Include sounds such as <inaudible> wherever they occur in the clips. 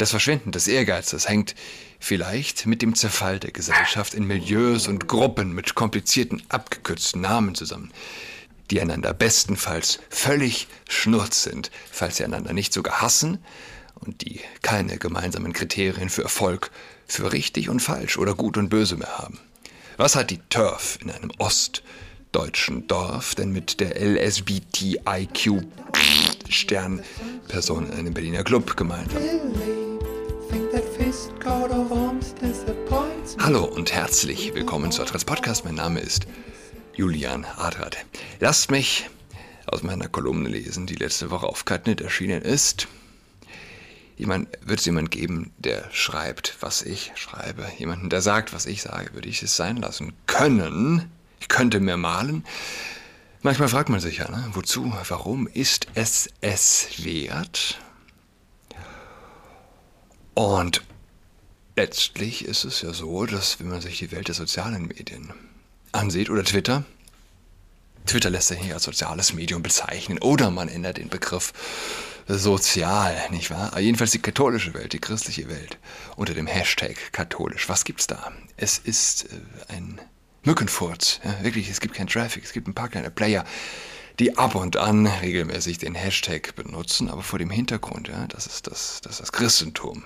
Das Verschwinden des Ehrgeizes hängt vielleicht mit dem Zerfall der Gesellschaft in Milieus und Gruppen mit komplizierten, abgekürzten Namen zusammen, die einander bestenfalls völlig schnurz sind, falls sie einander nicht sogar hassen und die keine gemeinsamen Kriterien für Erfolg, für richtig und falsch oder gut und böse mehr haben. Was hat die TURF in einem ostdeutschen Dorf denn mit der LSBTIQ-Sternperson in einem Berliner Club gemeinsam? Hallo und herzlich willkommen zu Adrats Podcast. Mein Name ist Julian Adrat. Lasst mich aus meiner Kolumne lesen, die letzte Woche auf Cutnet erschienen ist. Jemand, wird es jemand geben, der schreibt, was ich schreibe? Jemanden, der sagt, was ich sage, würde ich es sein lassen können? Ich könnte mir malen. Manchmal fragt man sich ja, ne? wozu, warum ist es es wert? Und letztlich ist es ja so, dass wenn man sich die Welt der sozialen Medien ansieht oder Twitter, Twitter lässt sich nicht als soziales Medium bezeichnen oder man ändert den Begriff sozial, nicht wahr? Aber jedenfalls die katholische Welt, die christliche Welt unter dem Hashtag katholisch. Was gibt's da? Es ist äh, ein Mückenfurz. Ja, wirklich, es gibt keinen Traffic, es gibt ein paar kleine Player, die ab und an regelmäßig den Hashtag benutzen, aber vor dem Hintergrund, ja, das ist das, das, ist das Christentum.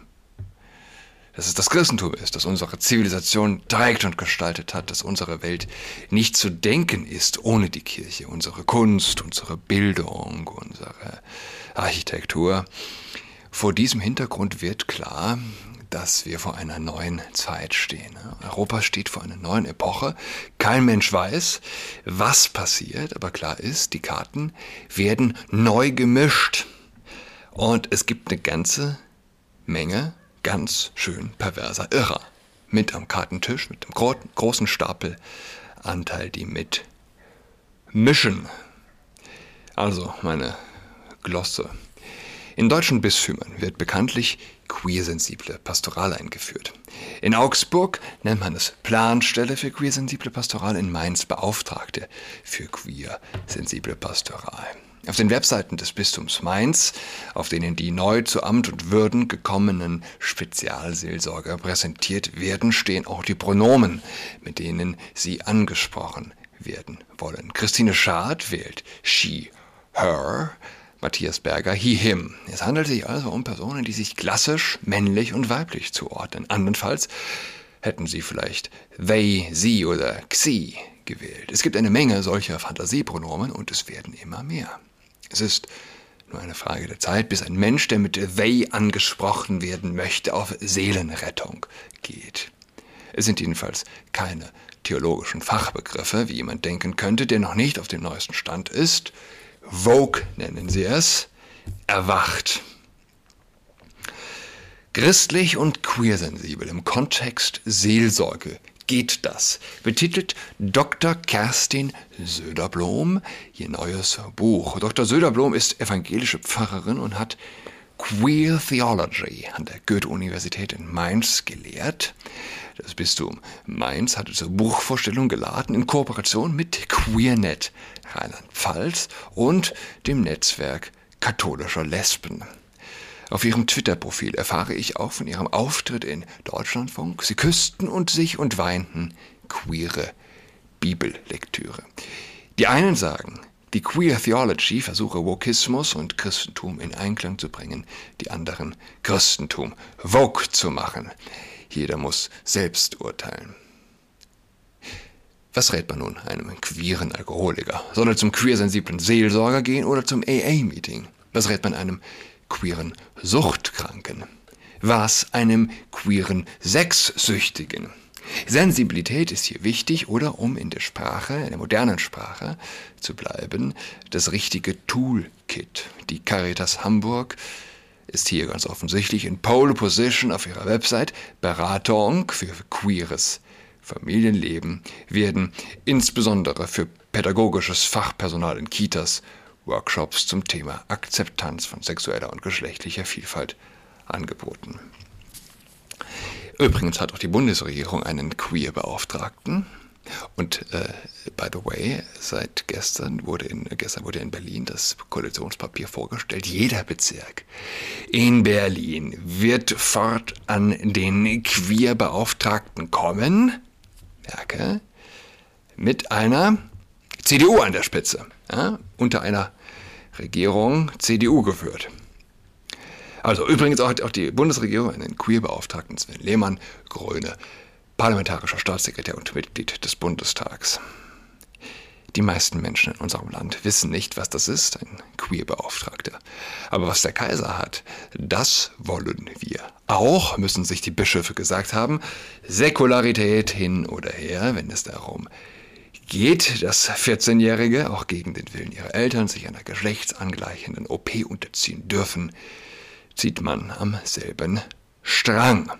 Dass es das Christentum ist, das unsere Zivilisation trägt und gestaltet hat, dass unsere Welt nicht zu denken ist ohne die Kirche, unsere Kunst, unsere Bildung, unsere Architektur. Vor diesem Hintergrund wird klar, dass wir vor einer neuen Zeit stehen. Europa steht vor einer neuen Epoche. Kein Mensch weiß, was passiert, aber klar ist, die Karten werden neu gemischt. Und es gibt eine ganze Menge ganz schön perverser Irrer. Mit am Kartentisch, mit dem gro großen Stapel Anteil, die mit mischen. Also, meine Glosse. In deutschen Bistümern wird bekanntlich queersensible Pastoral eingeführt. In Augsburg nennt man es Planstelle für queersensible Pastoral, in Mainz Beauftragte für queersensible Pastoral. Auf den Webseiten des Bistums Mainz, auf denen die neu zu Amt und Würden gekommenen Spezialseelsorger präsentiert werden, stehen auch die Pronomen, mit denen sie angesprochen werden wollen. Christine Schad wählt she, her, Matthias Berger he, him. Es handelt sich also um Personen, die sich klassisch männlich und weiblich zuordnen. Andernfalls hätten sie vielleicht they, sie oder xi gewählt. Es gibt eine Menge solcher Fantasiepronomen und es werden immer mehr. Es ist nur eine Frage der Zeit, bis ein Mensch, der mit they angesprochen werden möchte, auf Seelenrettung geht. Es sind jedenfalls keine theologischen Fachbegriffe, wie jemand denken könnte, der noch nicht auf dem neuesten Stand ist. Vogue nennen sie es, erwacht. Christlich und queersensibel im Kontext Seelsorge geht das? Betitelt Dr. Kerstin Söderblom ihr neues Buch. Dr. Söderblom ist evangelische Pfarrerin und hat Queer Theology an der Goethe-Universität in Mainz gelehrt. Das Bistum Mainz hatte zur Buchvorstellung geladen in Kooperation mit QueerNet Rheinland-Pfalz und dem Netzwerk katholischer Lesben. Auf ihrem Twitter-Profil erfahre ich auch von ihrem Auftritt in Deutschlandfunk. Sie küssten und sich und weinten queere Bibellektüre. Die einen sagen, die Queer Theology versuche Wokismus und Christentum in Einklang zu bringen, die anderen Christentum woke zu machen. Jeder muss selbst urteilen. Was rät man nun einem queeren Alkoholiker? Soll er zum queersensiblen Seelsorger gehen oder zum AA-Meeting? Was rät man einem queeren Suchtkranken? Was einem queeren Sexsüchtigen? Sensibilität ist hier wichtig oder um in der Sprache, in der modernen Sprache zu bleiben, das richtige Toolkit. Die Caritas Hamburg ist hier ganz offensichtlich in Pole Position auf ihrer Website. Beratung für queeres Familienleben werden insbesondere für pädagogisches Fachpersonal in Kitas Workshops zum Thema Akzeptanz von sexueller und geschlechtlicher Vielfalt angeboten. Übrigens hat auch die Bundesregierung einen Queer-Beauftragten. Und äh, by the way, seit gestern wurde in gestern wurde in Berlin das Koalitionspapier vorgestellt. Jeder Bezirk in Berlin wird fortan den Queerbeauftragten kommen. Merke, mit einer CDU an der Spitze, ja, unter einer Regierung CDU geführt. Also übrigens auch, auch die Bundesregierung einen Queerbeauftragten Sven Lehmann, Grüne, parlamentarischer Staatssekretär und Mitglied des Bundestags. Die meisten Menschen in unserem Land wissen nicht, was das ist, ein Queerbeauftragter. Aber was der Kaiser hat, das wollen wir. Auch müssen sich die Bischöfe gesagt haben, Säkularität hin oder her, wenn es darum geht, dass 14-Jährige auch gegen den Willen ihrer Eltern sich einer geschlechtsangleichenden OP unterziehen dürfen, zieht man am selben Strang.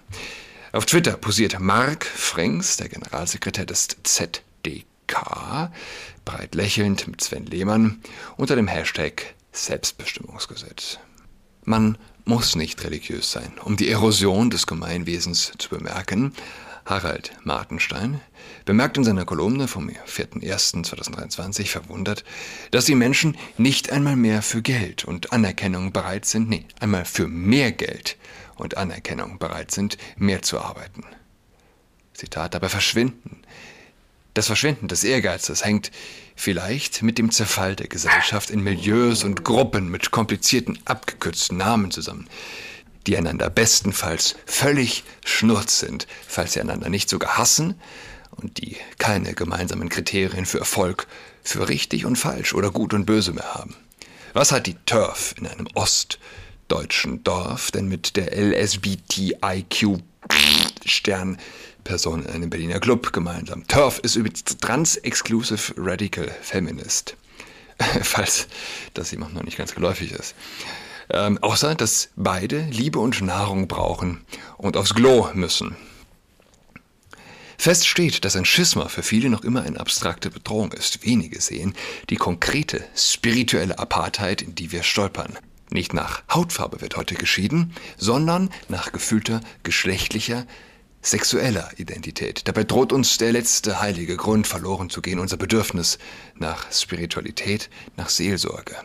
Auf Twitter posiert Mark Frings, der Generalsekretär des ZDK, breit lächelnd mit Sven Lehmann unter dem Hashtag Selbstbestimmungsgesetz. Man muss nicht religiös sein, um die Erosion des Gemeinwesens zu bemerken. Harald Martenstein bemerkt in seiner Kolumne vom 4.1.2023 verwundert, dass die Menschen nicht einmal mehr für Geld und Anerkennung bereit sind, nee, einmal für mehr Geld und Anerkennung bereit sind, mehr zu arbeiten. Zitat, dabei verschwinden. Das Verschwinden des Ehrgeizes hängt vielleicht mit dem Zerfall der Gesellschaft in Milieus und Gruppen mit komplizierten, abgekürzten Namen zusammen, die einander bestenfalls völlig schnurz sind, falls sie einander nicht sogar hassen und die keine gemeinsamen Kriterien für Erfolg, für richtig und falsch oder gut und böse mehr haben. Was hat die TURF in einem Ost- deutschen Dorf denn mit der LSBTIQ-Sternperson in einem Berliner Club gemeinsam? Turf ist übrigens Trans-Exclusive Radical Feminist. <laughs> Falls das jemand noch nicht ganz geläufig ist. Ähm, außer, dass beide Liebe und Nahrung brauchen und aufs Glo müssen. Fest steht, dass ein Schisma für viele noch immer eine abstrakte Bedrohung ist. Wenige sehen die konkrete spirituelle Apartheid, in die wir stolpern. Nicht nach Hautfarbe wird heute geschieden, sondern nach gefühlter geschlechtlicher, sexueller Identität. Dabei droht uns der letzte heilige Grund verloren zu gehen, unser Bedürfnis nach Spiritualität, nach Seelsorge.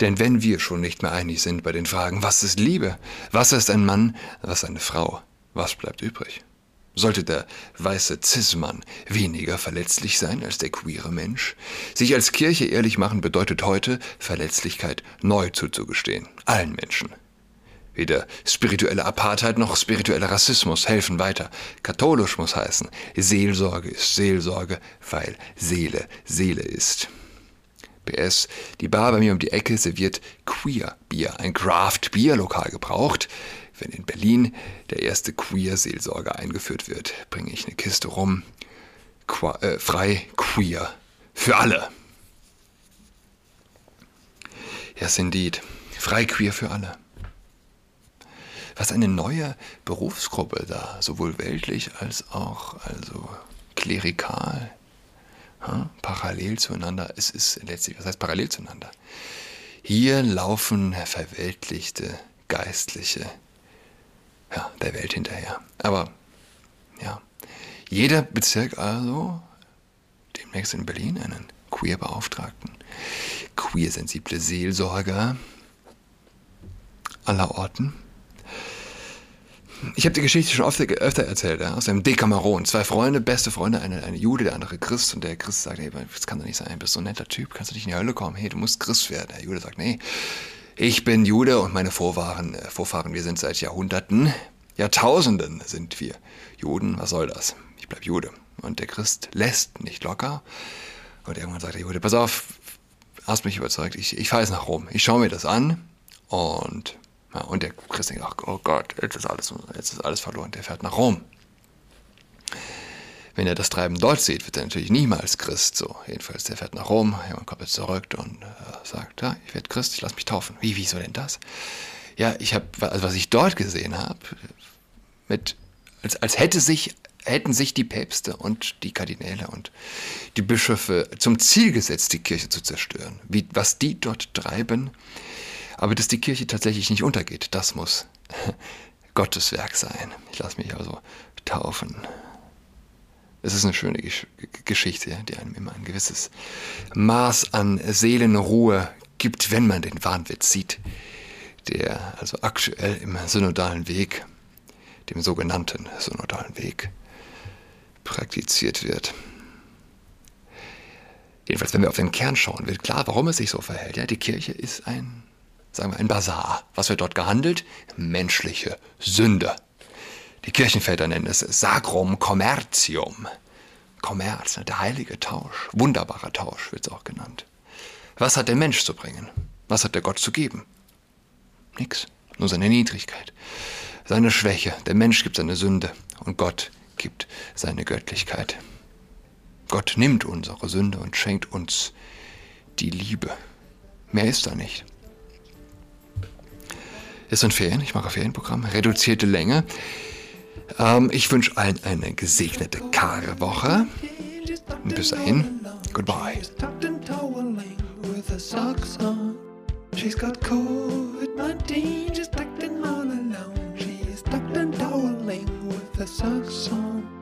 Denn wenn wir schon nicht mehr einig sind bei den Fragen, was ist Liebe, was ist ein Mann, was eine Frau, was bleibt übrig? Sollte der weiße Cis-Mann weniger verletzlich sein als der queere Mensch? Sich als Kirche ehrlich machen bedeutet heute, Verletzlichkeit neu zuzugestehen. Allen Menschen. Weder spirituelle Apartheid noch spiritueller Rassismus helfen weiter. Katholisch muss heißen, Seelsorge ist Seelsorge, weil Seele Seele ist. PS, die Bar bei mir um die Ecke serviert Queer Bier, ein Craft Bier Lokal gebraucht, wenn in Berlin der erste Queer-Seelsorger eingeführt wird, bringe ich eine Kiste rum. Qua äh, frei queer. Für alle. Yes, indeed. Frei queer für alle. Was eine neue Berufsgruppe da, sowohl weltlich als auch also klerikal, ha, parallel zueinander. Es ist letztlich, was heißt parallel zueinander? Hier laufen verweltlichte Geistliche ja, der Welt hinterher. Aber ja, jeder Bezirk also, demnächst in Berlin, einen Queer-Beauftragten, queer-sensible Seelsorger aller Orten. Ich habe die Geschichte schon oft, öfter erzählt, ja, aus dem Dekameron. Zwei Freunde, beste Freunde, eine, eine Jude, der andere Christ. Und der Christ sagt, hey, das kann doch nicht sein, du bist so ein netter Typ, kannst du nicht in die Hölle kommen? Hey, du musst Christ werden. Der Jude sagt, nee, ich bin Jude und meine Vorfahren, äh, Vorfahren, wir sind seit Jahrhunderten, Jahrtausenden sind wir Juden. Was soll das? Ich bleib Jude. Und der Christ lässt nicht locker. Und irgendwann sagt der Jude, pass auf, hast mich überzeugt, ich, ich fahre jetzt nach Rom. Ich schaue mir das an und, und der Christ denkt, oh Gott, jetzt ist, alles, jetzt ist alles verloren. Der fährt nach Rom. Wenn er das Treiben dort sieht, wird er natürlich niemals Christ. So, jedenfalls, der fährt nach Rom, jemand kommt jetzt zurück und äh, sagt, ja, ich werde Christ, ich lasse mich taufen. Wie, wieso denn das? Ja, ich habe, also was ich dort gesehen habe, mit, als, als hätte sich, hätten sich die Päpste und die Kardinäle und die Bischöfe zum Ziel gesetzt, die Kirche zu zerstören. Wie, was die dort treiben, aber dass die Kirche tatsächlich nicht untergeht, das muss <laughs> Gottes Werk sein. Ich lasse mich also taufen. Es ist eine schöne Gesch Geschichte, die einem immer ein gewisses Maß an Seelenruhe gibt, wenn man den Wahnwitz sieht, der also aktuell im synodalen Weg, dem sogenannten synodalen Weg, praktiziert wird. Jedenfalls, wenn wir auf den Kern schauen, wird klar, warum es sich so verhält. Ja, die Kirche ist ein, sagen wir, ein Bazar. Was wird dort gehandelt? Menschliche Sünde. Die Kirchenväter nennen es Sacrum Commercium. Kommerz, der heilige Tausch, wunderbarer Tausch wird es auch genannt. Was hat der Mensch zu bringen? Was hat der Gott zu geben? Nix, nur seine Niedrigkeit, seine Schwäche. Der Mensch gibt seine Sünde und Gott gibt seine Göttlichkeit. Gott nimmt unsere Sünde und schenkt uns die Liebe. Mehr ist da nicht. Es sind Ferien, ich mache Ferienprogramm, reduzierte Länge. Ähm, ich wünsche allen eine gesegnete Karwoche. Bis dahin, goodbye. She's got COVID-19, she's acting all alone. She's tucked and toweling with a socks on.